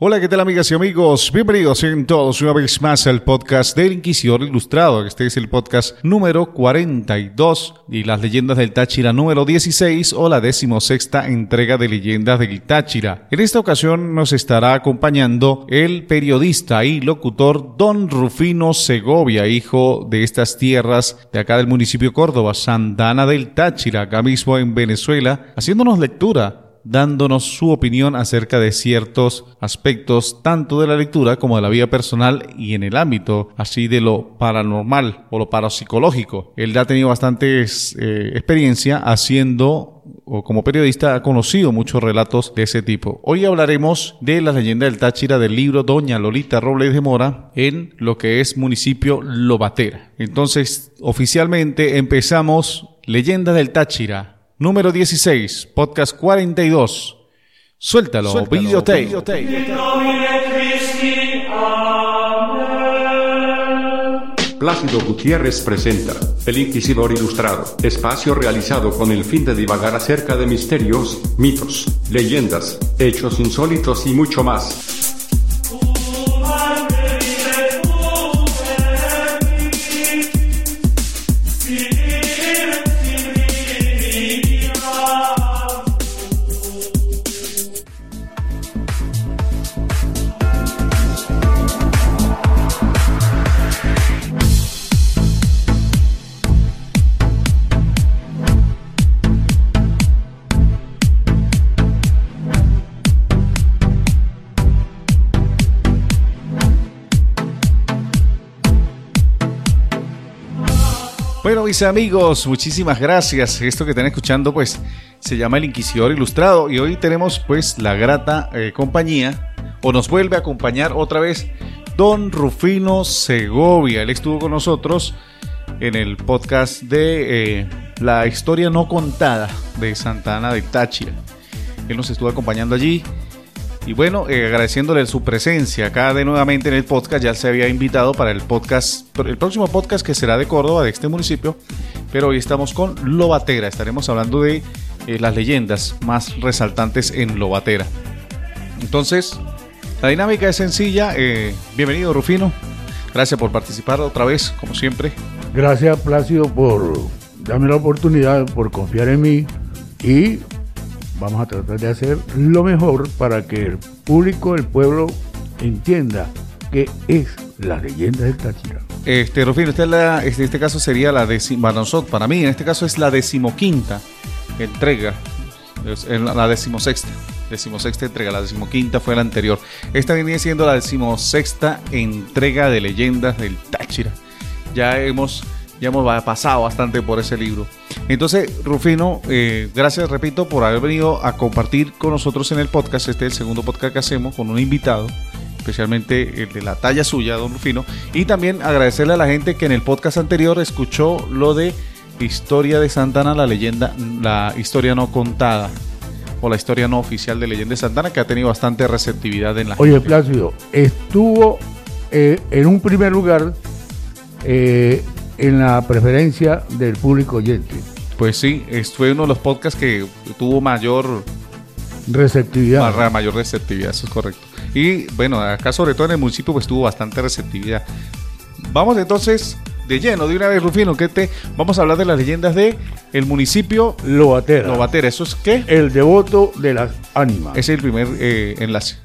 Hola, ¿qué tal amigas y amigos? Bienvenidos en todos una vez más al podcast del Inquisidor Ilustrado. Este es el podcast número 42 y las leyendas del Táchira número 16 o la decimosexta entrega de leyendas del Táchira. En esta ocasión nos estará acompañando el periodista y locutor Don Rufino Segovia, hijo de estas tierras de acá del municipio Córdoba, Santana del Táchira, acá mismo en Venezuela, haciéndonos lectura dándonos su opinión acerca de ciertos aspectos tanto de la lectura como de la vida personal y en el ámbito así de lo paranormal o lo parapsicológico. Él ha tenido bastante eh, experiencia haciendo o como periodista ha conocido muchos relatos de ese tipo. Hoy hablaremos de la leyenda del Táchira del libro Doña Lolita Robles de Mora en lo que es municipio Lobatera. Entonces, oficialmente empezamos Leyenda del Táchira, número 16, podcast 42. Suéltalo, Suéltalo videotape. Plácido Gutiérrez presenta El Inquisidor Ilustrado, espacio realizado con el fin de divagar acerca de misterios, mitos, leyendas, hechos insólitos y mucho más. Mis amigos, muchísimas gracias. Esto que están escuchando, pues, se llama El Inquisidor Ilustrado y hoy tenemos, pues, la grata eh, compañía, o nos vuelve a acompañar otra vez, Don Rufino Segovia. Él estuvo con nosotros en el podcast de eh, La historia no contada de Santana de Táchira. Él nos estuvo acompañando allí y bueno, eh, agradeciéndole su presencia acá de nuevamente en el podcast, ya se había invitado para el podcast, el próximo podcast que será de Córdoba, de este municipio, pero hoy estamos con Lobatera, estaremos hablando de eh, las leyendas más resaltantes en Lobatera. Entonces, la dinámica es sencilla, eh, bienvenido Rufino, gracias por participar otra vez, como siempre. Gracias Plácido por darme la oportunidad, por confiar en mí y vamos a tratar de hacer lo mejor para que el público, el pueblo, entienda qué es la leyenda del Táchira. Este, Rufino, la, este, este caso sería la décima, para mí en este caso es la decimoquinta entrega, la decimosexta, decimosexta entrega, la decimoquinta fue la anterior. Esta viene siendo la decimosexta entrega de leyendas del Táchira. Ya hemos ya hemos pasado bastante por ese libro. Entonces, Rufino, eh, gracias, repito, por haber venido a compartir con nosotros en el podcast. Este es el segundo podcast que hacemos con un invitado, especialmente el de la talla suya, don Rufino. Y también agradecerle a la gente que en el podcast anterior escuchó lo de Historia de Santana, la leyenda, la historia no contada o la historia no oficial de Leyenda de Santana, que ha tenido bastante receptividad en la Oye, Plácido, estuvo eh, en un primer lugar eh, en la preferencia del público oyente. Pues sí, fue uno de los podcasts que tuvo mayor receptividad. Mayor receptividad, eso es correcto. Y bueno, acá sobre todo en el municipio pues tuvo bastante receptividad. Vamos entonces de lleno, de una vez, Rufino, que te vamos a hablar de las leyendas de el municipio Lobatera. Lobatera, ¿eso es qué? El devoto de las ánimas. Ese es el primer eh, enlace.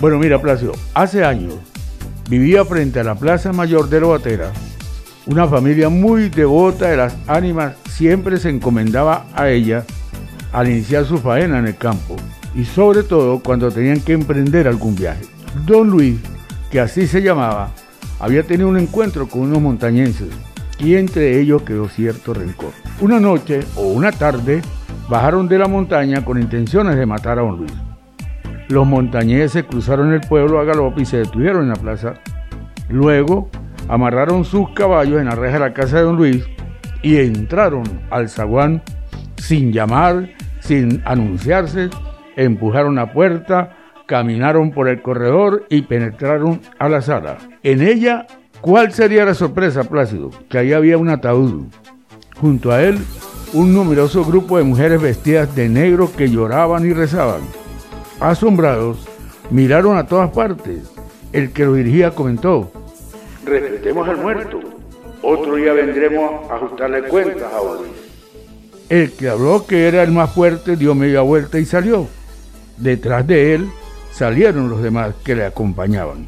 Bueno, mira, Plácido, hace años vivía frente a la Plaza Mayor de Lobatera una familia muy devota de las ánimas, siempre se encomendaba a ella al iniciar su faena en el campo y sobre todo cuando tenían que emprender algún viaje. Don Luis, que así se llamaba, había tenido un encuentro con unos montañenses y entre ellos quedó cierto rencor. Una noche o una tarde bajaron de la montaña con intenciones de matar a Don Luis. Los montañeses cruzaron el pueblo a galope y se detuvieron en la plaza. Luego amarraron sus caballos en la reja de la casa de don Luis y entraron al zaguán sin llamar, sin anunciarse, empujaron la puerta, caminaron por el corredor y penetraron a la sala. En ella, ¿cuál sería la sorpresa, Plácido? Que ahí había un ataúd. Junto a él, un numeroso grupo de mujeres vestidas de negro que lloraban y rezaban. Asombrados, miraron a todas partes. El que lo dirigía comentó, respetemos al muerto. Otro día vendremos a ajustarle cuentas a Odis. El que habló que era el más fuerte dio media vuelta y salió. Detrás de él salieron los demás que le acompañaban.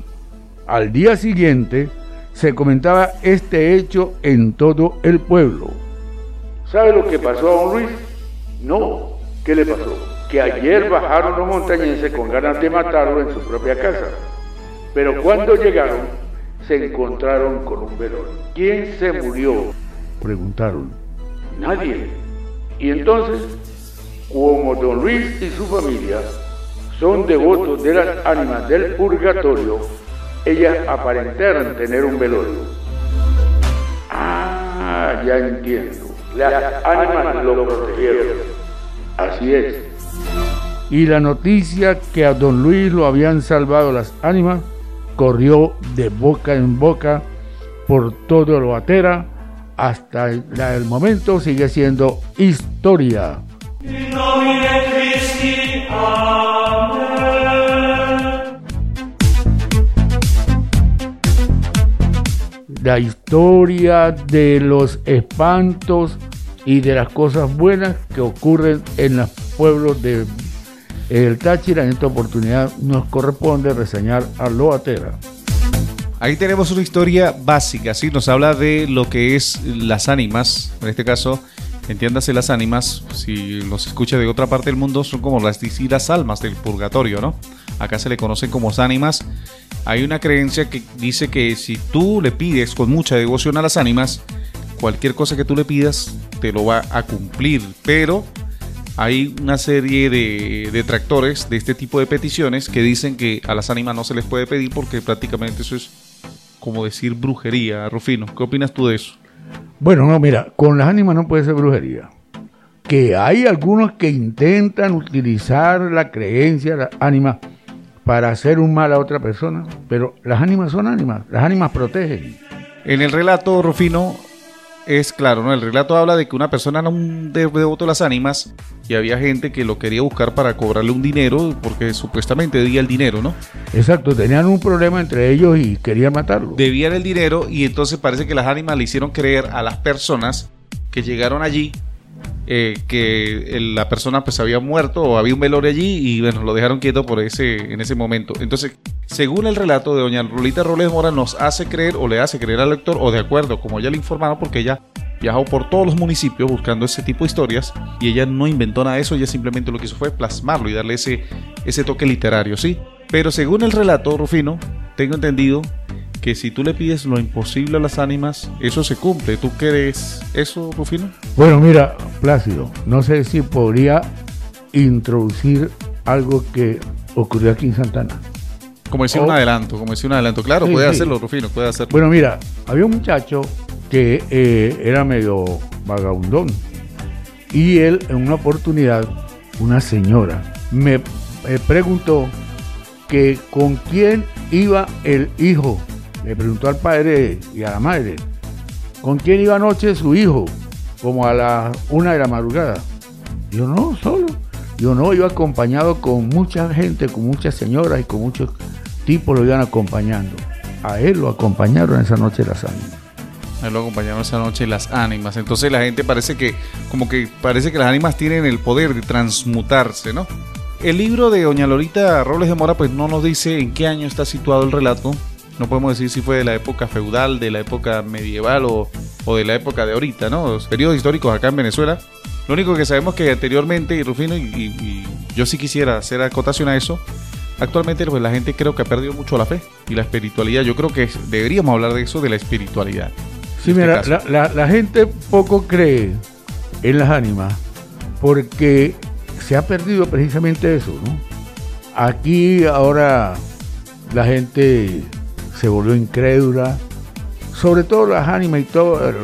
Al día siguiente se comentaba este hecho en todo el pueblo. ¿Sabe lo que pasó a don Luis? No. ¿Qué le pasó? Que ayer bajaron los montañenses con ganas de matarlo en su propia casa. Pero cuando llegaron, se encontraron con un velón. ¿Quién se murió? Preguntaron. Nadie. Y entonces, como don Luis y su familia son devotos de las ánimas del purgatorio, ellas aparentaron tener un velorio. Ah, ya entiendo. Las ánimas lo protegieron. Así es. Y la noticia que a don Luis lo habían salvado las ánimas corrió de boca en boca por todo lo atera hasta el, momento sigue siendo historia. la historia de los espantos y de las cosas buenas que ocurren en los pueblos de el Táchira. En esta oportunidad nos corresponde reseñar a Loatera. Ahí tenemos una historia básica, ¿sí? Nos habla de lo que es las ánimas, en este caso, entiéndase las ánimas, si los escucha de otra parte del mundo, son como las, las almas del purgatorio, ¿no? Acá se le conocen como ánimas hay una creencia que dice que si tú le pides con mucha devoción a las ánimas, cualquier cosa que tú le pidas te lo va a cumplir. Pero hay una serie de detractores de este tipo de peticiones que dicen que a las ánimas no se les puede pedir porque prácticamente eso es como decir brujería, Rufino. ¿Qué opinas tú de eso? Bueno, no, mira, con las ánimas no puede ser brujería. Que hay algunos que intentan utilizar la creencia, las ánimas, para hacer un mal a otra persona, pero las ánimas son ánimas, las ánimas protegen. En el relato, Rufino, es claro, ¿no? El relato habla de que una persona era un devoto de las ánimas y había gente que lo quería buscar para cobrarle un dinero porque supuestamente debía el dinero, ¿no? Exacto, tenían un problema entre ellos y querían matarlo. Debían el dinero y entonces parece que las ánimas le hicieron creer a las personas que llegaron allí eh, que la persona pues había muerto o había un velorio allí y bueno, lo dejaron quieto por ese, en ese momento. Entonces, según el relato de doña Rolita Robles Mora, nos hace creer o le hace creer al lector, o de acuerdo, como ella le informaron, porque ella viajó por todos los municipios buscando ese tipo de historias y ella no inventó nada de eso, ella simplemente lo que hizo fue plasmarlo y darle ese, ese toque literario, ¿sí? Pero según el relato, Rufino, tengo entendido que si tú le pides lo imposible a las ánimas, eso se cumple. ¿Tú crees eso, Rufino? Bueno, mira, Plácido, no sé si podría introducir algo que ocurrió aquí en Santana. Como decir un adelanto, como decir un adelanto. Claro, puede hacerlo, Rufino, puede hacerlo. Bueno, mira, había un muchacho que eh, era medio vagabundón. Y él, en una oportunidad, una señora, me preguntó que con quién iba el hijo le preguntó al padre y a la madre, ¿con quién iba anoche su hijo? Como a las una de la madrugada. Yo no, solo. Yo no, iba acompañado con mucha gente, con muchas señoras y con muchos tipos lo iban acompañando. A él lo acompañaron esa noche las ánimas. A él lo acompañaron esa noche las ánimas. Entonces la gente parece que, como que parece que las ánimas tienen el poder de transmutarse, ¿no? El libro de Doña Lorita Robles de Mora, pues no nos dice en qué año está situado el relato, no podemos decir si fue de la época feudal, de la época medieval o, de la época de ahorita, ¿no? Los periodos históricos acá en Venezuela. Lo único que sabemos que anteriormente, y Rufino, y, yo sí quisiera hacer acotación a eso, actualmente pues, la gente creo que ha perdido mucho la fe y la espiritualidad. Yo creo que deberíamos hablar de eso, de la espiritualidad. Sí, este mira, la, la, gente poco cree en las ánimas porque se ha perdido precisamente eso, ¿no? Aquí ahora la gente se volvió incrédula, sobre todo las ánimas y todos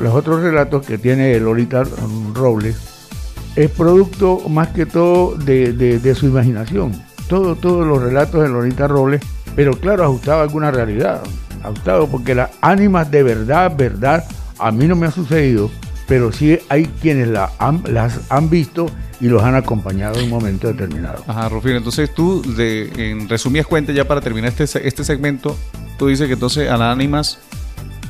los otros relatos que tiene Lolita Robles, es producto más que todo de, su imaginación. Todo, todos los relatos de Lolita Robles, pero claro, ajustado a alguna realidad, ajustado porque las ánimas de verdad, verdad, a mí no me ha sucedido pero sí hay quienes la las han visto y los han acompañado en un momento determinado. Ajá, Rufino, entonces tú, de, en resumidas cuentas, ya para terminar este, este segmento, tú dices que entonces a las ánimas,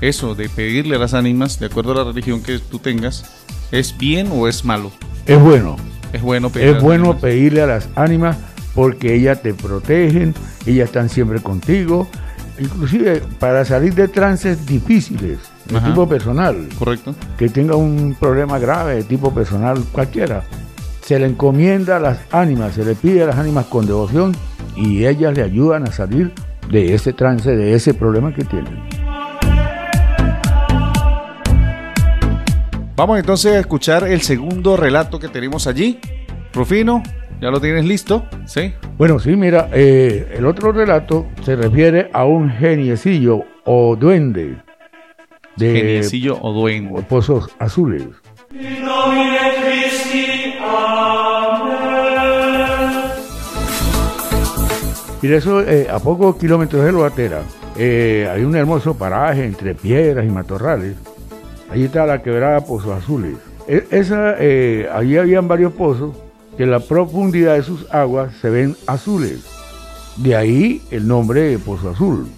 eso de pedirle a las ánimas, de acuerdo a la religión que tú tengas, ¿es bien o es malo? Es bueno. Es bueno pedirle, es bueno pedirle a las ánimas porque ellas te protegen, ellas están siempre contigo, inclusive para salir de trances difíciles de tipo personal. Correcto. Que tenga un problema grave de tipo personal cualquiera. Se le encomienda a las ánimas, se le pide a las ánimas con devoción y ellas le ayudan a salir de ese trance, de ese problema que tienen. Vamos entonces a escuchar el segundo relato que tenemos allí. Rufino, ¿ya lo tienes listo? Sí. Bueno, sí, mira, eh, el otro relato se refiere a un geniecillo o duende. De geniecillo o duende. Pozos azules. Mira, eso eh, a pocos kilómetros de Loatera eh, hay un hermoso paraje entre piedras y matorrales. Allí está la quebrada Pozos Azules. E, esa, eh, allí habían varios pozos que en la profundidad de sus aguas se ven azules. De ahí el nombre de Pozo Azul.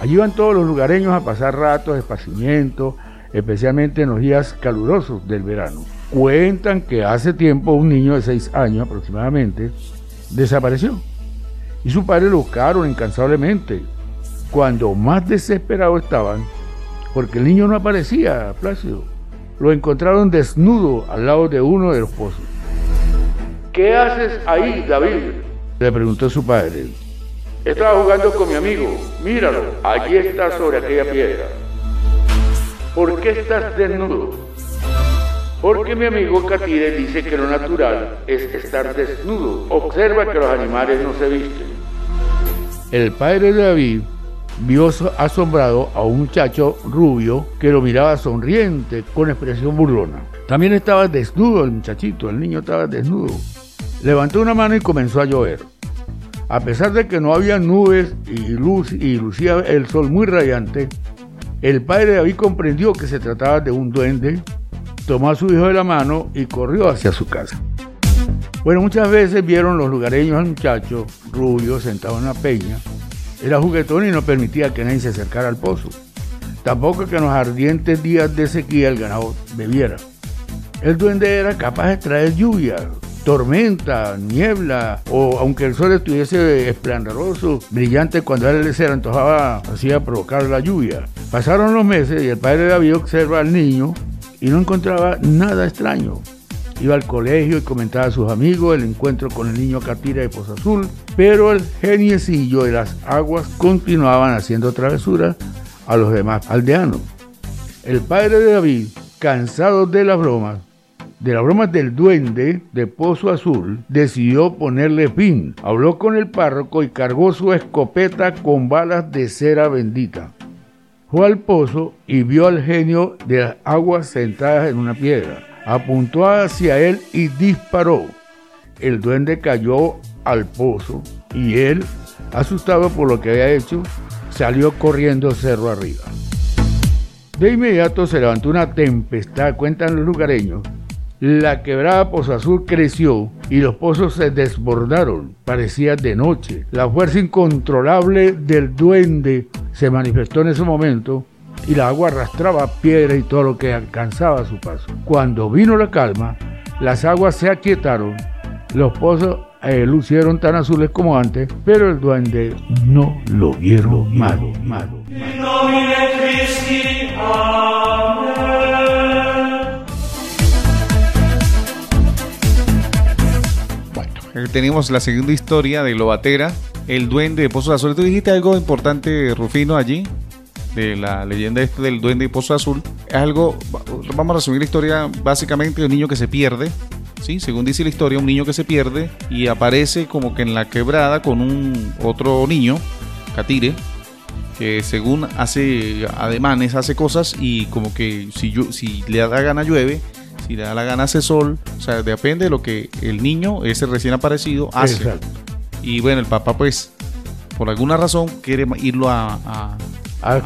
Allí van todos los lugareños a pasar ratos de esparcimiento, especialmente en los días calurosos del verano. Cuentan que hace tiempo un niño de 6 años aproximadamente desapareció y su padre lo buscaron incansablemente. Cuando más desesperados estaban, porque el niño no aparecía, Plácido, lo encontraron desnudo al lado de uno de los pozos. ¿Qué haces ahí, David? Le preguntó su padre. Estaba jugando con mi amigo. Míralo, allí está sobre aquella piedra. ¿Por qué estás desnudo? Porque mi amigo Catire dice que lo natural es estar desnudo. Observa que los animales no se visten. El padre de David vio asombrado a un muchacho rubio que lo miraba sonriente, con expresión burlona. También estaba desnudo el muchachito, el niño estaba desnudo. Levantó una mano y comenzó a llover. A pesar de que no había nubes y, luz, y lucía el sol muy radiante, el padre de David comprendió que se trataba de un duende tomó a su hijo de la mano y corrió hacia su casa. Bueno, muchas veces vieron los lugareños al muchacho rubio sentado en una peña. Era juguetón y no permitía que nadie se acercara al pozo. Tampoco que en los ardientes días de sequía el ganado bebiera. El duende era capaz de traer lluvia, tormenta, niebla, o aunque el sol estuviese esplendoroso, brillante, cuando él se le antojaba, hacía provocar la lluvia. Pasaron los meses y el padre David observa al niño y no encontraba nada extraño. Iba al colegio y comentaba a sus amigos el encuentro con el niño Catira de Pozo Azul, pero el geniecillo de las aguas continuaban haciendo travesuras a los demás aldeanos. El padre de David, cansado de las bromas, de las bromas del duende de Pozo Azul, decidió ponerle fin. Habló con el párroco y cargó su escopeta con balas de cera bendita. Fue al pozo y vio al genio de las aguas sentadas en una piedra. Apuntó hacia él y disparó. El duende cayó al pozo y él, asustado por lo que había hecho, salió corriendo cerro arriba. De inmediato se levantó una tempestad, cuentan los lugareños, la quebrada Pozo Azul creció y los pozos se desbordaron. Parecía de noche. La fuerza incontrolable del duende se manifestó en ese momento y la agua arrastraba piedras y todo lo que alcanzaba su paso. Cuando vino la calma, las aguas se aquietaron, los pozos eh, lucieron tan azules como antes, pero el duende no lo vieron malo, malo. Eh, tenemos la segunda historia de Lobatera, el duende de Pozo Azul. Tú dijiste algo importante, Rufino, allí, de la leyenda este del duende de Pozo Azul. Es algo, vamos a resumir la historia básicamente de un niño que se pierde. ¿sí? Según dice la historia, un niño que se pierde y aparece como que en la quebrada con un otro niño, Catire, que según hace ademanes, hace cosas y como que si, si le da gana llueve si le da la gana hace sol, o sea, depende de lo que el niño, ese recién aparecido, hace. Y bueno, el papá pues, por alguna razón, quiere irlo a, a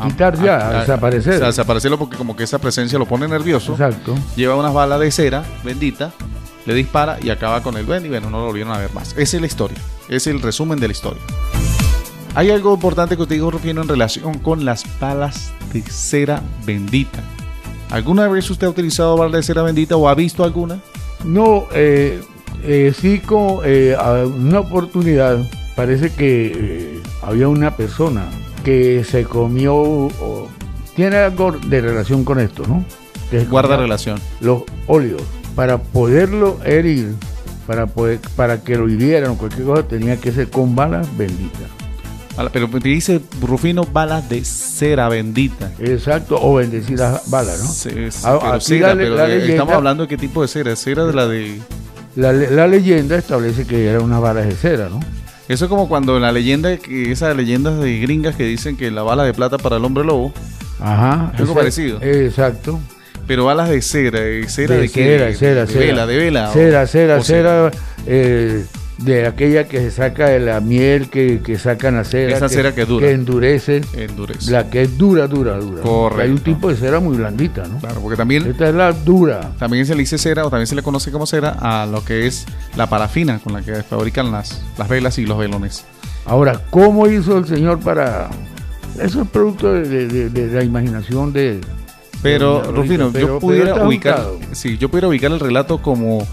quitar ya, a, desaparecer. Sea, desaparecerlo porque como que esa presencia lo pone nervioso. Exacto. Lleva unas balas de cera bendita, le dispara y acaba con el duende y bueno, no lo volvieron a ver más. Esa es la historia. Es el resumen de la historia. Hay algo importante que te digo, Rufino, en relación con las balas de cera bendita. ¿Alguna vez usted ha utilizado balas de cera bendita o ha visto alguna? No, eh, eh, sí, con eh, una oportunidad, parece que eh, había una persona que se comió, tiene algo de relación con esto, ¿no? Guarda relación. Los óleos. Para poderlo herir, para, poder, para que lo hirieran o cualquier cosa, tenía que ser con balas benditas. Pero te dice Rufino balas de cera bendita. Exacto, o bendecidas balas, ¿no? Sí, pero, cera, pero estamos hablando de qué tipo de cera, cera de la de... La, la leyenda establece que eran unas balas de cera, ¿no? Eso es como cuando la leyenda, esas leyendas de gringas que dicen que la bala de plata para el hombre lobo. Ajá. algo parecido. Exacto. Pero balas de cera, de cera de, de cera, cera, de, vela, de vela. Cera, cera, cera, eh, de aquella que se saca de la miel, que, que sacan la cera. Esa cera que dura. Que endurece. Endurece. La que es dura, dura, dura. Correcto. Hay un tipo de cera muy blandita, ¿no? Claro, porque también. Esta es la dura. También se le dice cera, o también se le conoce como cera, a lo que es la parafina con la que fabrican las, las velas y los velones. Ahora, ¿cómo hizo el señor para.? Eso es producto de, de, de la imaginación de. Pero, Rufino, yo pudiera ubicar. Sí, yo pudiera ubicar el relato como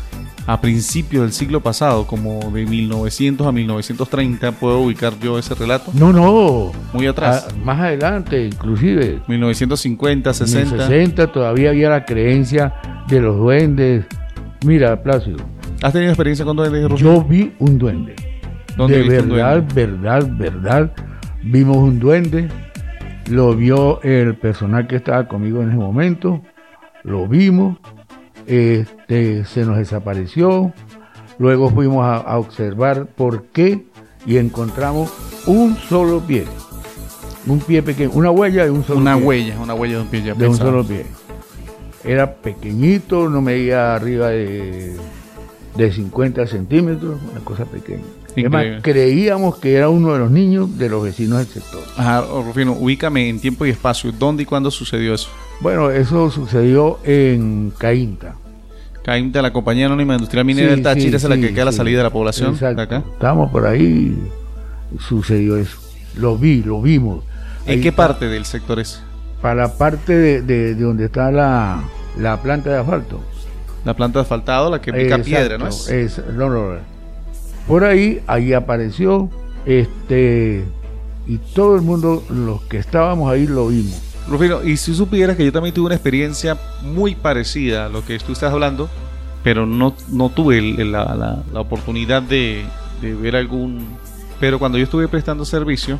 a principios del siglo pasado, como de 1900 a 1930, puedo ubicar yo ese relato. No, no. Muy atrás. A, más adelante, inclusive. 1950, 60. En 60 todavía había la creencia de los duendes. Mira, Plácido. ¿Has tenido experiencia con duendes? Yo vi un duende. ¿Dónde de verdad, un duende? verdad, verdad. Vimos un duende. Lo vio el personal que estaba conmigo en ese momento. Lo vimos este, se nos desapareció. Luego fuimos a, a, observar por qué y encontramos un solo pie. Un pie pequeño, una huella de un solo una pie. huella, una huella de un pie. Ya de un solo pie. Era pequeñito, no medía arriba de, de 50 centímetros, una cosa pequeña. Es más, Increíble. creíamos que era uno de los niños de los vecinos del sector. Ajá, Rufino, ubícame en tiempo y espacio. ¿Dónde y cuándo sucedió eso? Bueno, eso sucedió en Caínta. Caínta, la compañía anónima industrial minera Sí, del Táchira, sí, es la sí, que queda la salida de la población Exacto. de acá. Estábamos por ahí sucedió eso. Lo vi, lo vimos. ¿En Ahí qué está, parte del sector es? Para la parte de, de- de donde está la, la planta de asfalto. La planta de asfaltado, la que pica Exacto, piedra, ¿no es? es- no, no, no. Por ahí, ahí apareció, este, y todo el mundo, los que estábamos ahí, lo vimos. Rufino, y si supieras que yo también tuve una experiencia muy parecida a lo que tú estás hablando, pero no, no tuve la, la- la oportunidad de, de ver algún... Pero cuando yo estuve prestando servicio,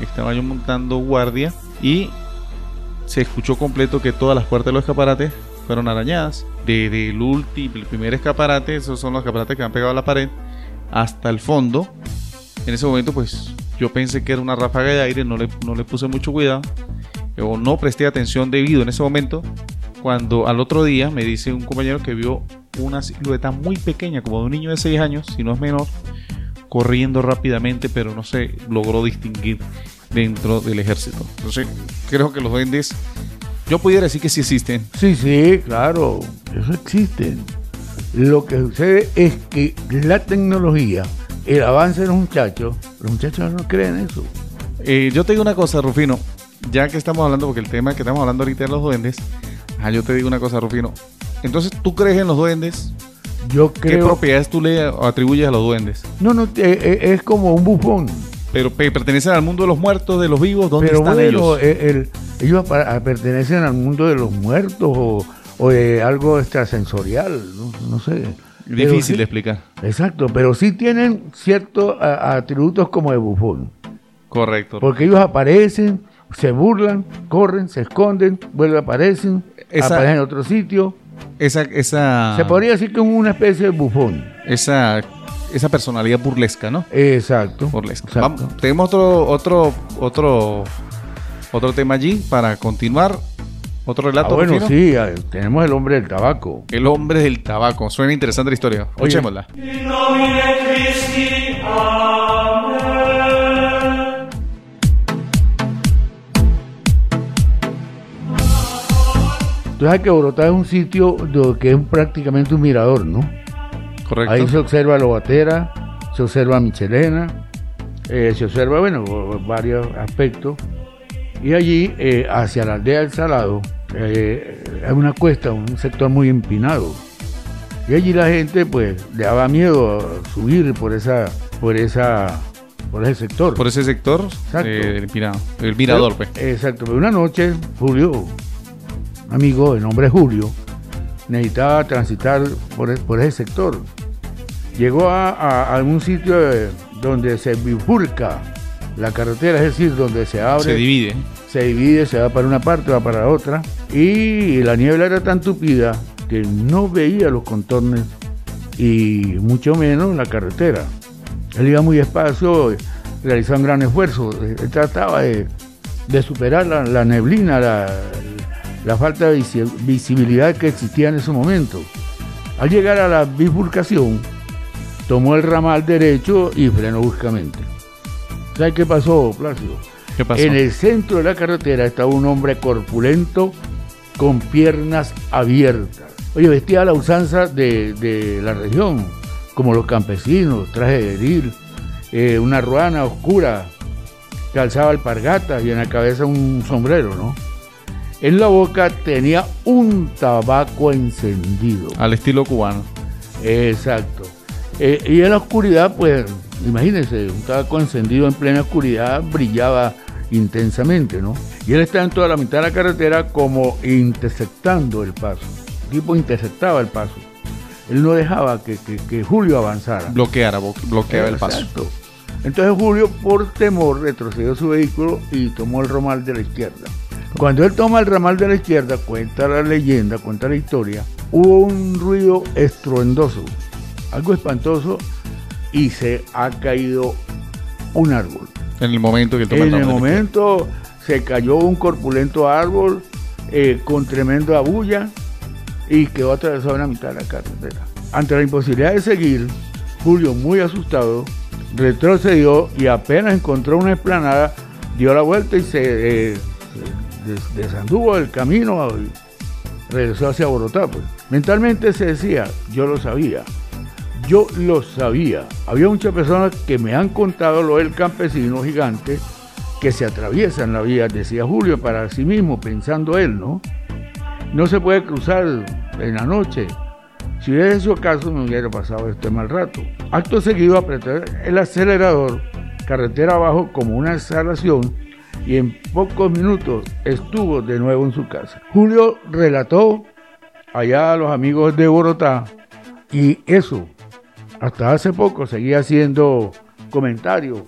estaba yo montando guardia y se escuchó completo que todas las puertas de los escaparates fueron arañadas. Desde el último, el primer escaparate, esos son los escaparates que han pegado a la pared, hasta el fondo. En ese momento, pues yo pensé que era una ráfaga de aire, no le, no le puse mucho cuidado o no presté atención debido en ese momento cuando al otro día me dice un compañero que vio una silueta muy pequeña como de un niño de 6 años, si no es menor, corriendo rápidamente, pero no se logró distinguir dentro del ejército. Entonces, creo que los duendes, yo pudiera decir que sí existen. Sí, sí, claro, eso existe. Lo que sucede es que la tecnología, el avance de los muchachos, los muchachos no creen eso. Eh, yo te digo una cosa, Rufino, ya que estamos hablando, porque el tema que estamos hablando ahorita de los duendes, ah, yo te digo una cosa, Rufino. Entonces, ¿tú crees en los duendes? Yo ¿Qué creo. propiedades tú le atribuyes a los duendes? No, no, eh, eh, es como un bufón. Pero pe- pertenecen al mundo de los muertos, de los vivos, ¿dónde Pero están bueno, ellos? eh, el- ellos apa- a- pertenecen al mundo de los muertos o, o de algo extrasensorial, no, no sé. Difícil sí- de explicar. Exacto, pero sí tienen ciertos a- atributos como de bufón. Correcto. Porque ellos aparecen, se burlan, corren, se esconden, vuelven, aparecen, Esa- aparecen en otro sitio. Esa, esa, Se podría decir que es una especie de bufón. esa, esa personalidad burlesca, ¿no? Exacto. Burlesca. Exacto. Vamos, tenemos otro, otro, otro, otro tema allí para continuar. Otro Ah, relato. bueno, Rufino. sí, ah, tenemos el hombre del tabaco. El hombre del tabaco. Suena interesante la historia. Oye. Escuchémosla. In Tú sabes que Bogotá es un sitio que es prácticamente un mirador, ¿no? Correcto. Ahí se observa Lobatera, se observa Michelena, eh, se observa, bueno, varios aspectos. Y allí, eh, hacia la aldea del Salado, eh, hay una cuesta, un sector muy empinado. Y allí la gente, pues, le daba miedo subir por esa, por esa, por ese sector. Por ese sector, Exacto. el, el mirador, pues. Exacto, pero una noche Julio, amigo de nombre Julio, necesitaba transitar por, e- por ese sector. Llegó a, a- a algún sitio donde se bifurca la carretera, es decir, donde se abre, Se divide. se divide, se va para una parte, va para la otra, y la niebla era tan tupida que no veía los contornos y mucho menos la carretera. Él iba muy despacio, realizaba un gran esfuerzo, él trataba de, de superar la, la neblina, la, la falta de visi- visibilidad que existía en ese momento. Al llegar a la bifurcación, tomó el ramal derecho y frenó bruscamente. ¿Sabes qué pasó, Plácido? ¿Qué pasó? En el centro de la carretera estaba un hombre corpulento con piernas abiertas. Oye, vestía a la usanza de, de la región, como los campesinos, traje de heril, eh, una ruana oscura, calzaba alpargatas y en la cabeza un sombrero, ¿no? En la boca tenía un tabaco encendido. Al estilo cubano. Exacto. Eh, y en la oscuridad, pues, imagínense, un tabaco encendido en plena oscuridad brillaba intensamente, ¿no? Y él estaba en toda la mitad de la carretera como interceptando el paso. El tipo interceptaba el paso. Él no dejaba que, que- que Julio avanzara. Bloqueara, bloqueaba el paso. Exacto. Entonces Julio, por temor, retrocedió su vehículo y tomó el ramal de la izquierda. Cuando él toma el ramal de la izquierda, cuenta la leyenda, cuenta la historia, hubo un ruido estruendoso, algo espantoso, y se ha caído un árbol. En el momento que toma En el momento se cayó un corpulento árbol eh, con tremenda bulla y quedó atravesado en la mitad de la carretera. Ante la imposibilidad de seguir, Julio, muy asustado, retrocedió y apenas encontró una explanada, dio la vuelta y se, eh, se des- desanduvo del camino regresó hacia Bogotá. pues. Mentalmente se decía, yo lo sabía, yo lo sabía. Había muchas personas que me han contado lo del campesino gigante que se atraviesa en la vía, decía Julio para sí mismo, pensando él, ¿no? No se puede cruzar en la noche. Si hubiera hecho caso, me hubiera pasado este mal rato. Acto seguido, apretar el acelerador, carretera abajo, como una exhalación, y en pocos minutos estuvo de nuevo en su casa. Julio relató allá a los amigos de Bogotá, y eso, hasta hace poco, seguía haciendo comentarios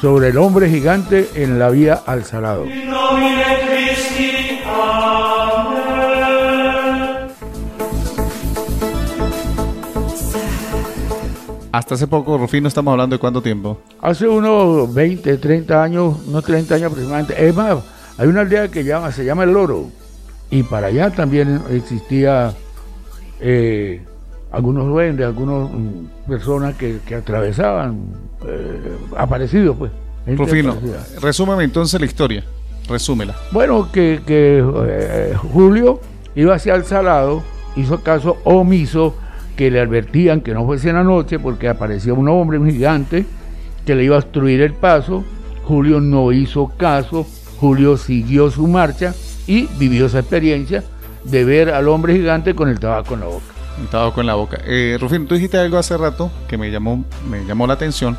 sobre el hombre gigante en la vía al Salado. Hasta hace poco, Rufino, estamos hablando de cuánto tiempo. Hace unos 20, 30 años, unos 30 años aproximadamente. Es más, hay una aldea que llama, se llama El Loro. Y para allá también existía eh, algunos duendes, algunas mm, personas que, que atravesaban, eh, aparecidos pues. Rufino, aparecida. resúmeme entonces la historia. Resúmela. Bueno, que, que, eh, Julio iba hacia el salado, hizo caso omiso, que le advertían que no fuese en la noche porque aparecía un hombre, un gigante, que le iba a obstruir el paso. Julio no hizo caso, Julio siguió su marcha y vivió esa experiencia de ver al hombre gigante con el tabaco en la boca. Un tabaco en la boca. Eh, Rufino, tú dijiste algo hace rato que me llamó, me llamó la atención.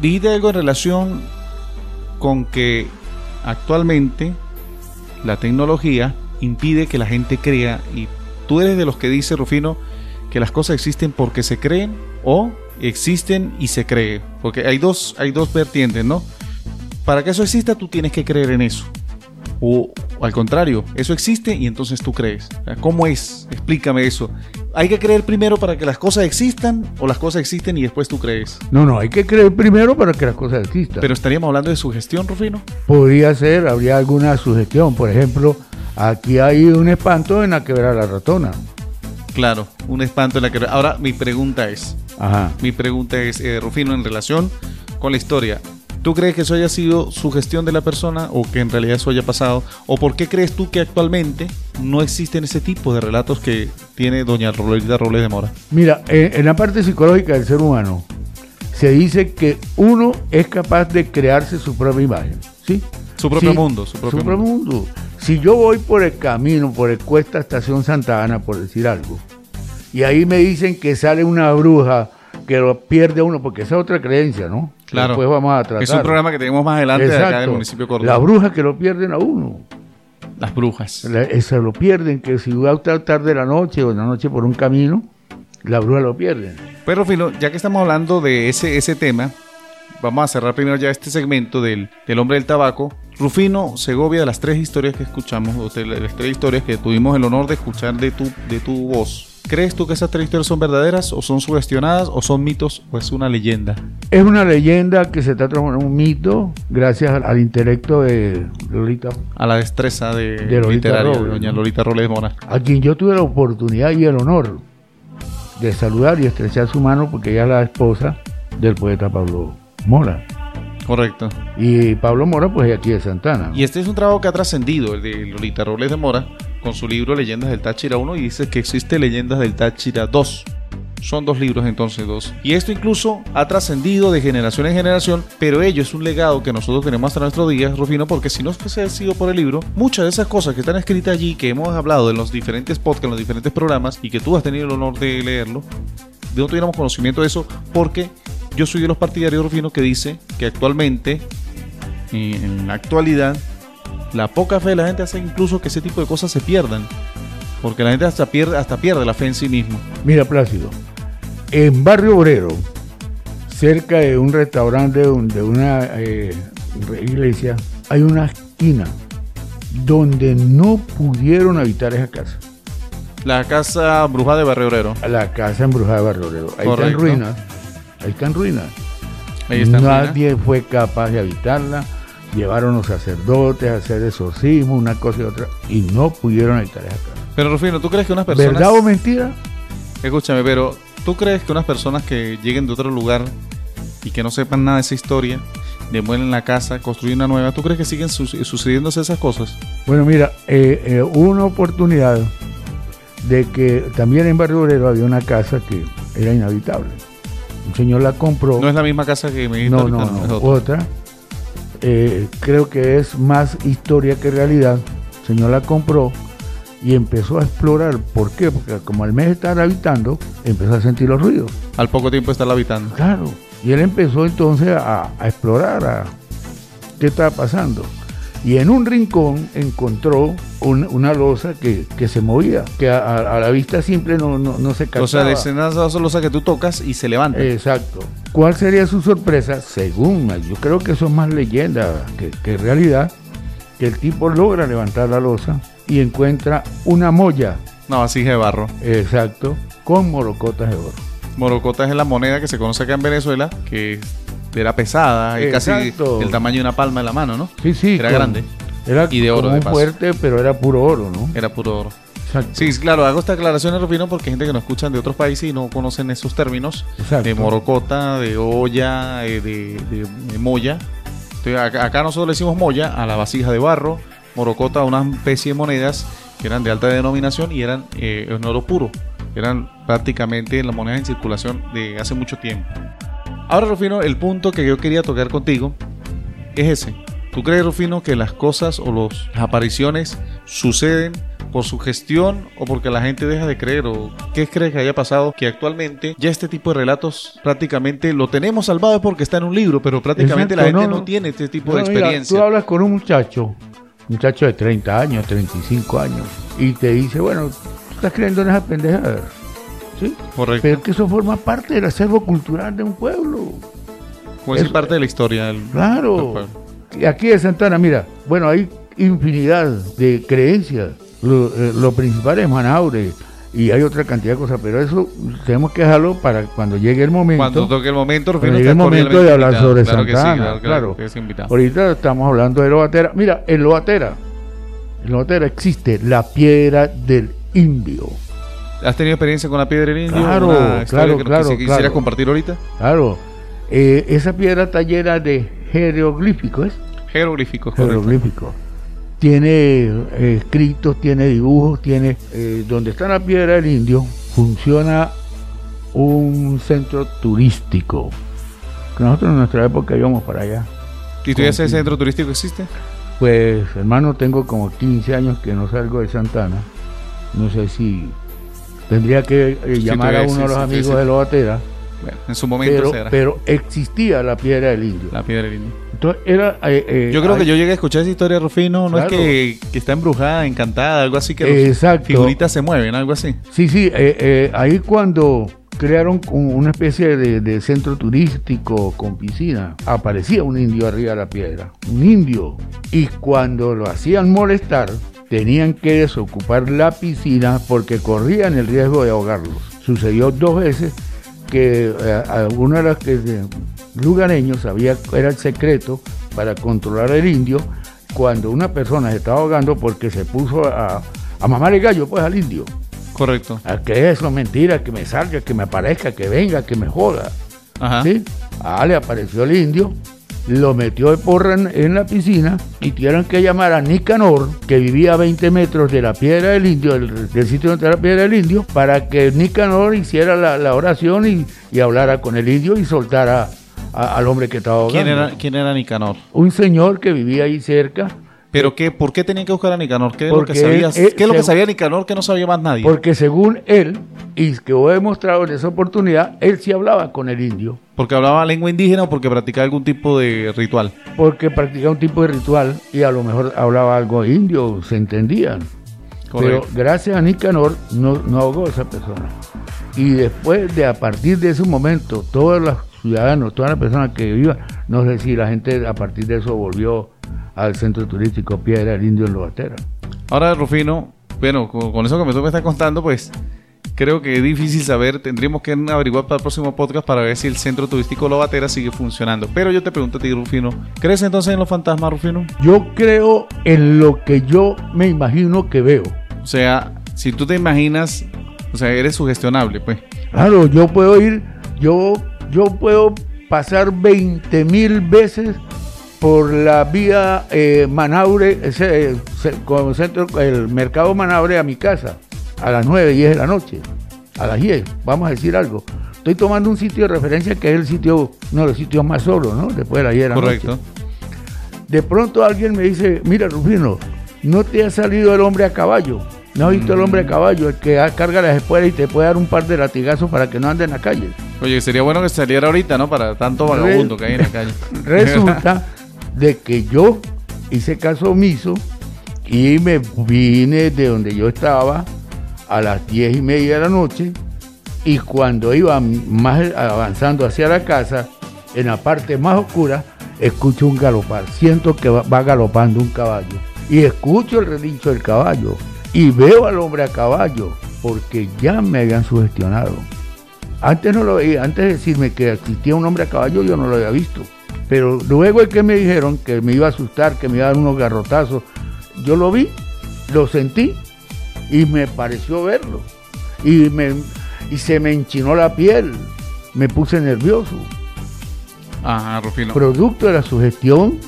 Dijiste algo en relación con que actualmente la tecnología impide que la gente crea y tú eres de los que dice, Rufino, que las cosas existen porque se creen o existen y se cree. Porque hay dos, hay dos vertientes, ¿no? Para que eso exista, tú tienes que creer en eso. O, o al contrario, eso existe y entonces tú crees. O sea, ¿Cómo es? Explícame eso. ¿Hay que creer primero para que las cosas existan o las cosas existen y después tú crees? No, no, hay que creer primero para que las cosas existan. Pero estaríamos hablando de sugestión, Rufino. Podría ser, habría alguna sugestión. Por ejemplo, aquí hay un espanto en la quebrada la ratona. Claro, un espanto en la que... Ahora mi pregunta es, Ajá. mi pregunta es, eh, Rufino, en relación con la historia, ¿Tú crees que eso haya sido sugestión de la persona o que en realidad eso haya pasado? ¿O por qué crees tú que actualmente no existen ese tipo de relatos que tiene doña Rolita Robles de Mora? Mira, en, en la parte psicológica del ser humano se dice que uno es capaz de crearse su propia imagen, ¿sí? Su propio Sí, mundo, su propio mundo. mundo. Si yo voy por el camino, por el Cuesta Estación Santa Ana, por decir algo, y ahí me dicen que sale una bruja que lo pierde a uno, porque esa es otra creencia, ¿no? Claro. Después vamos a tratar. Es un programa que tenemos más adelante de acá del Exacto. municipio de Córdoba. La bruja que lo pierden a uno. Las brujas. La- lo pierden, que si va a estar tarde de la noche o en la noche por un camino, la bruja lo pierden. Pero Filo, ya que estamos hablando de ese, ese tema, vamos a cerrar primero ya este segmento del, del hombre del tabaco. Rufino Segovia, de las tres historias que escuchamos, o de las tres historias que tuvimos el honor de escuchar de tu, de tu voz, ¿crees tú que esas tres historias son verdaderas o son sugestionadas o son mitos o es una leyenda? Es una leyenda que se está transformando en un mito gracias al, al intelecto de Lolita, A la destreza de, De Lolita de doña. Lolita Robles de Mora. a quien yo tuve la oportunidad y el honor de saludar y estrechar su mano porque ella es la esposa del poeta Pablo Mora. Correcto. Y Pablo Mora, pues es aquí de Santana. Y este es un trabajo que ha trascendido, el de Lolita Robles de Mora, con su libro Leyendas del Táchira 1 y dice que existe Leyendas del Táchira 2. Son dos libros entonces, dos. Y esto incluso ha trascendido de generación en generación, pero ello es un legado que nosotros tenemos hasta nuestros días, Rufino, porque si no fuese sido por el libro, muchas de esas cosas que están escritas allí, que hemos hablado en los diferentes podcasts, en los diferentes programas, y que tú has tenido el honor de leerlo, de no tuviéramos conocimiento de eso, porque yo soy de los partidarios, Rufino, que dice que actualmente, en la actualidad, la poca fe de la gente hace incluso que ese tipo de cosas se pierdan. Porque la gente hasta pierde, hasta pierde la fe en sí mismo. Mira, Plácido, en Barrio Obrero, cerca de un restaurante, de, un- de una eh, iglesia, hay una esquina donde no pudieron habitar esa casa. La casa bruja de Barrio Obrero. La casa embrujada de Barrio Obrero. Ahí está en Correcto. ruinas. Está ruinas. Ahí está en ruina. Nadie fue capaz de habitarla. Llevaron los sacerdotes a hacer exorcismo, una cosa y otra, y no pudieron habitar esa casa. Pero Rufino, ¿tú crees que unas personas... ¿Verdad o mentira? Escúchame, pero ¿tú crees que unas personas que lleguen de otro lugar y que no sepan nada de esa historia, demuelen la casa, construyen una nueva, ¿tú crees que siguen su- sucediéndose esas cosas? Bueno, mira, eh, eh, hubo una oportunidad de que también en Barrio Obrero había una casa que era inhabitable. Un señor la compró. No es la misma casa que me dijiste no, no, no, es otra. Eh, creo que es más historia que realidad. El señor la compró y empezó a explorar. ¿Por qué? Porque como al mes de estar habitando, empezó a sentir los ruidos. Al poco tiempo estarla habitando. Claro. Y él empezó entonces a, a explorar a qué estaba pasando. Y en un rincón encontró un- una losa que, que se movía, que a, la vista simple no, no, no se captaba. O sea, de escenas solo que tú tocas y se levanta. Exacto. ¿Cuál sería su sorpresa? Según, yo creo que eso es más leyenda que, que realidad, que el tipo logra levantar la losa y encuentra una molla, Una vasija de barro. exacto, con morocotas de oro. Morocota es la moneda que se conoce acá en Venezuela, que era pesada, y casi el tamaño de una palma de la mano, ¿no? Sí, sí. Era con- grande. Era Y de oro, de paso. fuerte, pero era puro oro, ¿no? Era puro oro. Exacto. Sí, claro, hago esta aclaración, Rufino, porque hay gente que nos escuchan de otros países y no conocen esos términos Exacto. de morocota, de olla, eh, de, de- de molla. Entonces, acá, acá nosotros le decimos molla a la vasija de barro, morocota a una especie de monedas que eran de alta denominación y eran eh, en oro puro. Eran prácticamente las monedas en circulación de hace mucho tiempo. Ahora, Rufino, el punto que yo quería tocar contigo es ese. ¿Tú crees, Rufino, que las cosas o los- las apariciones suceden por su gestión o porque la gente deja de creer? ¿O qué crees que haya pasado? Que actualmente ya este tipo de relatos prácticamente lo tenemos salvado porque está en un libro, pero prácticamente la Exacto, gente no, no, no. tiene este tipo No, de mira, experiencia. tú hablas con un muchacho, muchacho de 30 años, 35 años, y te dice, bueno, tú estás creyendo en esas pendejadas. ¿Sí? Correcto. Pero que eso forma parte del acervo cultural de un pueblo. Pues es parte de la historia del, Claro. aquí de Santana, mira, bueno, hay infinidad de creencias. Lo, eh, lo principal es Manaure y hay otra cantidad de cosas, pero eso tenemos que dejarlo para cuando llegue el momento. Cuando toque el momento, Cuando llegue el momento de hablar invitado. sobre claro sí, Santana, claro, es. Ahorita estamos hablando de Lobatera. Mira, en Lobatera, en Lobatera existe la piedra del indio. ¿Has tenido experiencia con la piedra del indio? Claro, Una claro, que, claro, que quisieras claro. compartir ahorita? Claro, eh, esa piedra está llena de jeroglífico, ¿es? Jeroglíficos, correcto. Jeroglífico. Tiene eh, escritos, tiene dibujos, tiene... eh, donde está la piedra del indio, funciona un centro turístico. Nosotros en nuestra época íbamos para allá. ¿Y tú ya ese centro turístico existe? Pues, hermano, tengo como 15 años que no salgo de Santana. No sé si tendría que eh, llamar a uno de los amigos sí. de Lobatera. Bueno, en su momento Pero, será. pero existía la piedra del indio. La piedra del indio. Entonces era. eh, eh, Yo creo que yo llegué a escuchar esa historia, Rufino. No Claro. es que, que está embrujada, encantada, algo así que los Exacto. figuritas se mueven, algo así. Sí, sí, eh, eh, ahí cuando crearon un- una especie de, de centro turístico con piscina, aparecía un indio arriba de la piedra, un indio. Y cuando lo hacían molestar, tenían que desocupar la piscina porque corrían el riesgo de ahogarlos. Sucedió dos veces que eh, a uno de los que, de- lugareños sabía, era el secreto para controlar el indio, cuando una persona se estaba ahogando porque se puso a, a mamar el gallo pues al indio. Correcto. ¿A qué es lo mentira? Que me salga, que me aparezca, que venga, que me joda. Ajá. ¿Sí? Ah, le apareció el indio, lo metió de porra en, en la piscina y tuvieron que llamar a Nicanor, que vivía a 20 metros de la piedra del indio, del, del sitio donde está la piedra del indio, para que Nicanor hiciera la, la oración y, y hablara con el indio y soltara a- al hombre que estaba ahogando. ¿Quién era, ¿Quién era Nicanor? Un señor que vivía ahí cerca, ¿Pero qué? ¿Por qué tenían que buscar a Nicanor? ¿Qué es lo que sabía, él- él- ¿qué es lo que según- sabía Nicanor que no sabía más nadie? porque según él, y que he demostrado en esa oportunidad, él sí hablaba con el indio. ¿Porque hablaba lengua indígena o porque practicaba algún tipo de ritual? porque practicaba un tipo de ritual y a lo mejor hablaba algo indio, se entendían. Correcto. Pero gracias a Nicanor no, no ahogó a esa persona. Y después de a partir de ese momento, todos los ciudadanos, todas las personas que vivan, no sé si la gente a partir de eso volvió al centro turístico Piedra del Indio en Lobatera. Ahora, Rufino, bueno, con, con eso que me tú me estás contando, pues creo que es difícil saber. Tendríamos que averiguar para el próximo podcast para ver si el centro turístico Lobatera sigue funcionando. Pero yo te pregunto a ti, Rufino, ¿crees entonces en los fantasmas, Rufino? Yo creo en lo que yo me imagino que veo. O sea, si tú te imaginas, o sea, eres sugestionable, pues. Claro, yo puedo ir, yo, yo puedo pasar 20 mil veces por la vía eh, Manaure, ese, centro, el mercado Manaure a mi casa, a las 9, 10 de la noche, a las 10, vamos a decir algo. Estoy tomando un sitio de referencia que es el sitio, uno de los sitios más solos, ¿no? Después de las 10 de la Correcto. noche. De pronto alguien me dice, mira Rufino, no te ha salido el hombre a caballo. ¿No has visto el hombre a caballo? El que carga las espuelas y te puede dar un par de latigazos para que no ande en la calle. Oye, sería bueno que saliera ahorita, ¿no? Para tanto vagabundo que hay en la calle. Resulta de que yo hice caso omiso y me vine de donde yo estaba a las diez y media de la noche y cuando iba más avanzando hacia la casa, en la parte más oscura, escucho un galopar. Siento que va, galopando un caballo y escucho el relincho del caballo y veo al hombre a caballo porque ya me habían sugestionado. Antes no lo veía, antes de decirme que existía un hombre a caballo, yo no lo había visto. Pero luego es que me dijeron que me iba a asustar, que me iba a dar unos garrotazos, yo lo vi, lo sentí y me pareció verlo. Y, me, y se me enchinó la piel, me puse nervioso. Ajá, Rufino. Producto de la sugestión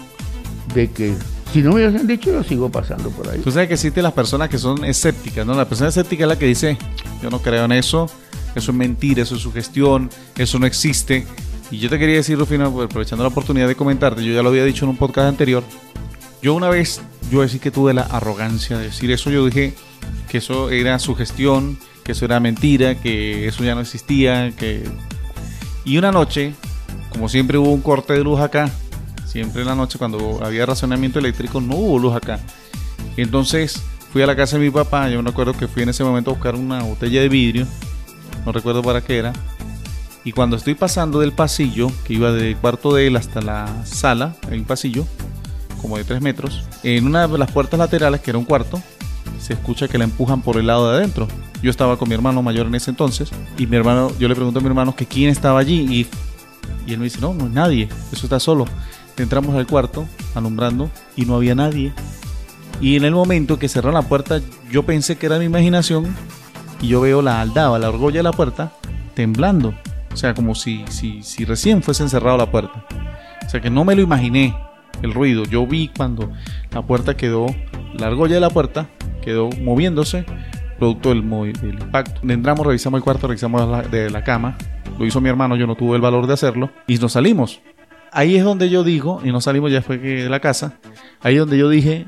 de que si no me hubiesen dicho, yo sigo pasando por ahí. Tú sabes que existen las personas que son escépticas, ¿no? La persona escéptica es la que dice, yo no creo en eso, eso es mentira, eso es sugestión, eso no existe. Y yo te quería decir, Rufino, aprovechando la oportunidad de comentarte, yo ya lo había dicho en un podcast anterior, yo una vez, yo decía que tuve la arrogancia de decir eso, yo dije que eso era sugestión, que eso era mentira, que eso ya no existía, que... Y una noche, como siempre hubo un corte de luz acá, siempre en la noche cuando había racionamiento eléctrico no hubo luz acá. Entonces fui a la casa de mi papá, yo me acuerdo que fui en ese momento a buscar una botella de vidrio, no recuerdo para qué era. Y cuando estoy pasando del pasillo, que iba del cuarto de él hasta la sala, hay un pasillo, como de 3 metros, en una de las puertas laterales, que era un cuarto, se escucha que la empujan por el lado de adentro. Yo estaba con mi hermano mayor en ese entonces, y mi hermano, yo le pregunto a mi hermano que quién estaba allí, y, él me dice, no, no es nadie, eso está solo. Entramos al cuarto, alumbrando, y no había nadie. Y en el momento que cerraron la puerta, yo pensé que era mi imaginación, y yo veo la aldaba, la argolla de la puerta, temblando. O sea, como si, si, si recién fuese encerrado la puerta. O sea que no me lo imaginé el ruido. Yo vi cuando la puerta quedó, la argolla de la puerta quedó moviéndose producto del, del impacto. Entramos, revisamos el cuarto, revisamos la, de la cama. Lo hizo mi hermano, yo no tuve el valor de hacerlo. Y nos salimos. Ahí es donde yo digo, y nos salimos ya fue de la casa, ahí es donde yo dije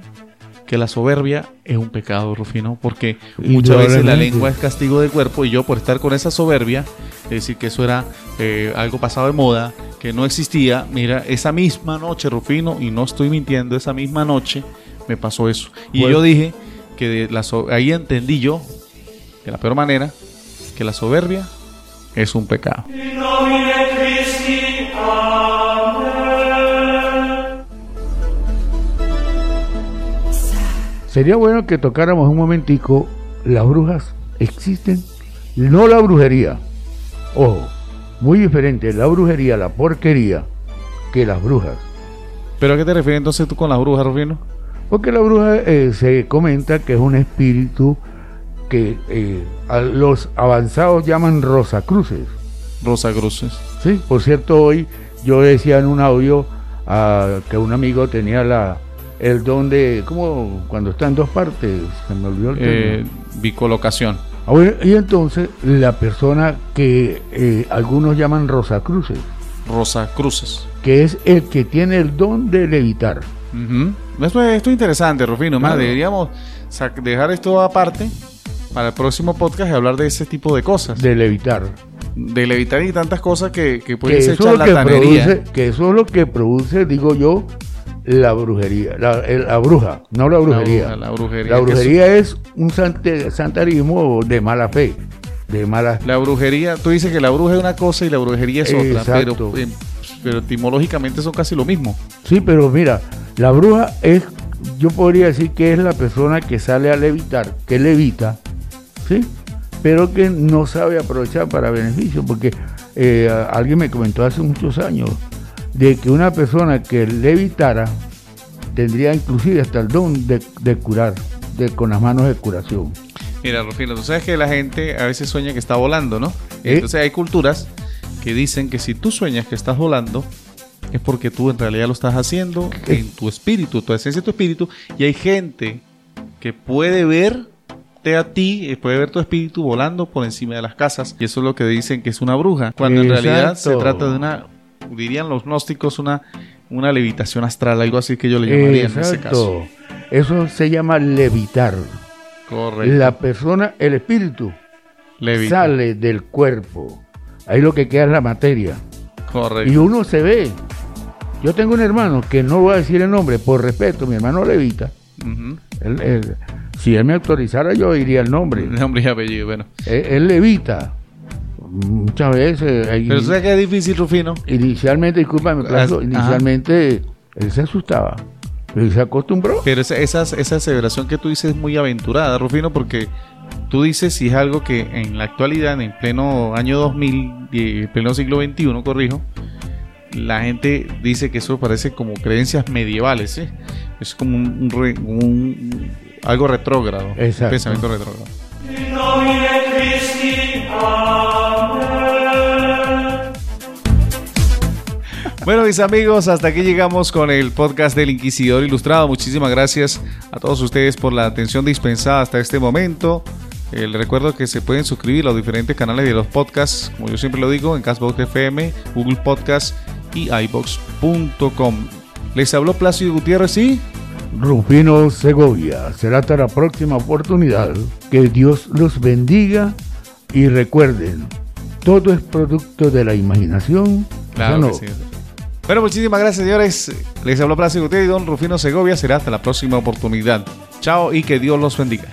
que la soberbia es un pecado, Rufino, porque muchas veces la lengua es castigo de cuerpo y yo por estar con esa soberbia, es decir, que eso era eh, algo pasado de moda, que no existía, mira, esa misma noche, Rufino, y no estoy mintiendo, esa misma noche me pasó eso. Y Bueno. yo dije que de la so- ahí entendí yo, de la peor manera, que la soberbia es un pecado. Sería bueno que tocáramos un momentico, las brujas existen, no la brujería. Ojo, muy diferente la brujería, la porquería, que las brujas. ¿Pero a qué te refieres entonces tú con las brujas, Rufino? Porque la bruja eh, se comenta que es un espíritu que eh, a los avanzados llaman rosacruces. Rosa Cruces. Sí, por cierto, hoy yo decía en un audio ah, que un amigo tenía la el don de, como cuando está en dos partes, se me olvidó el Eh, bicolocación. Ah, bueno, y entonces la persona que eh, algunos llaman rosacruces, Rosa Cruces. que es el que tiene el don de levitar. Esto, es, esto es interesante, Rufino. Más, deberíamos dejar esto aparte para el próximo podcast y hablar de ese tipo de cosas. De, De levitar. levitar y tantas cosas que, que Que pueden ser eso, es lo que produce, que eso es lo que produce, digo yo, la brujería, la, la bruja, no la brujería. bruja, la brujería, La brujería es un sante- santarismo de mala fe, de mala La brujería, tú dices que la bruja es una cosa y la brujería es otra, pero, eh, pero etimológicamente son casi lo mismo. Sí, pero mira, la bruja es, yo podría decir que es la persona que sale a levitar, que levita, ¿sí? Pero que no sabe aprovechar para beneficio, porque eh, alguien me comentó hace muchos años de que una persona que levitara tendría inclusive hasta el don de, de curar, de, con las manos de curación. Mira, Rufino, tú sabes que la gente a veces sueña que está volando, ¿no? ¿Eh? Entonces hay culturas que dicen que si tú sueñas que estás volando, es porque tú en realidad lo estás haciendo ¿Qué? en tu espíritu, tu esencia de tu espíritu, y hay gente que puede verte a ti, eh, puede ver tu espíritu volando por encima de las casas, y eso es lo que dicen que es una bruja, cuando en realidad se trata de una, dirían los gnósticos, una, una levitación astral, algo así que yo le llamaría en ese caso. Eso se llama levitar. Correcto. La persona, el espíritu, Levita. sale del cuerpo. Ahí lo que queda es la materia. Correcto. Y uno se ve. Yo tengo un hermano que no voy a decir el nombre, por respeto, mi hermano Levita. Ujú. Él- él- si él me autorizara, yo diría el nombre. Nombre y apellido, bueno. Él, él levita. Muchas veces. ahí- Pero ¿sabes qué es difícil, Rufino? inicialmente, discúlpame, Plazo, Ajá. inicialmente él se asustaba. Pero se acostumbró. Pero esa, esa, esa aseveración que tú dices es muy aventurada, Rufino, porque tú dices si es algo que en la actualidad, en pleno año 2000, y en pleno siglo XXI, corrijo, la gente dice que eso parece como creencias medievales, ¿sí? Es como un, un algo retrógrado, Exacto. pensamiento retrógrado. Bueno, mis amigos, hasta aquí llegamos con el podcast del Inquisidor Ilustrado. Muchísimas gracias a todos ustedes por la atención dispensada hasta este momento. Eh, les recuerdo que se pueden suscribir a los diferentes canales de los podcasts, como yo siempre lo digo, en Castbox FM, Google Podcast y iBox.com. Les habló Plácido Gutiérrez y Rufino Segovia. Será hasta la próxima oportunidad. Que Dios los bendiga y recuerden, todo es producto de la imaginación. Claro ¿o no? que sí. Bueno, muchísimas gracias, señores. Les habló Plácido Gutiérrez y don Rufino Segovia. Será hasta la próxima oportunidad. Chao y que Dios los bendiga.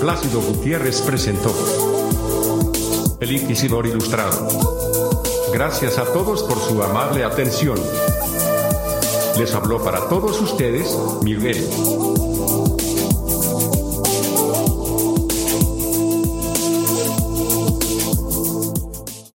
Plácido Gutiérrez presentó El Inquisidor Ilustrado. Gracias a todos por su amable atención. Les habló para todos ustedes Miguel.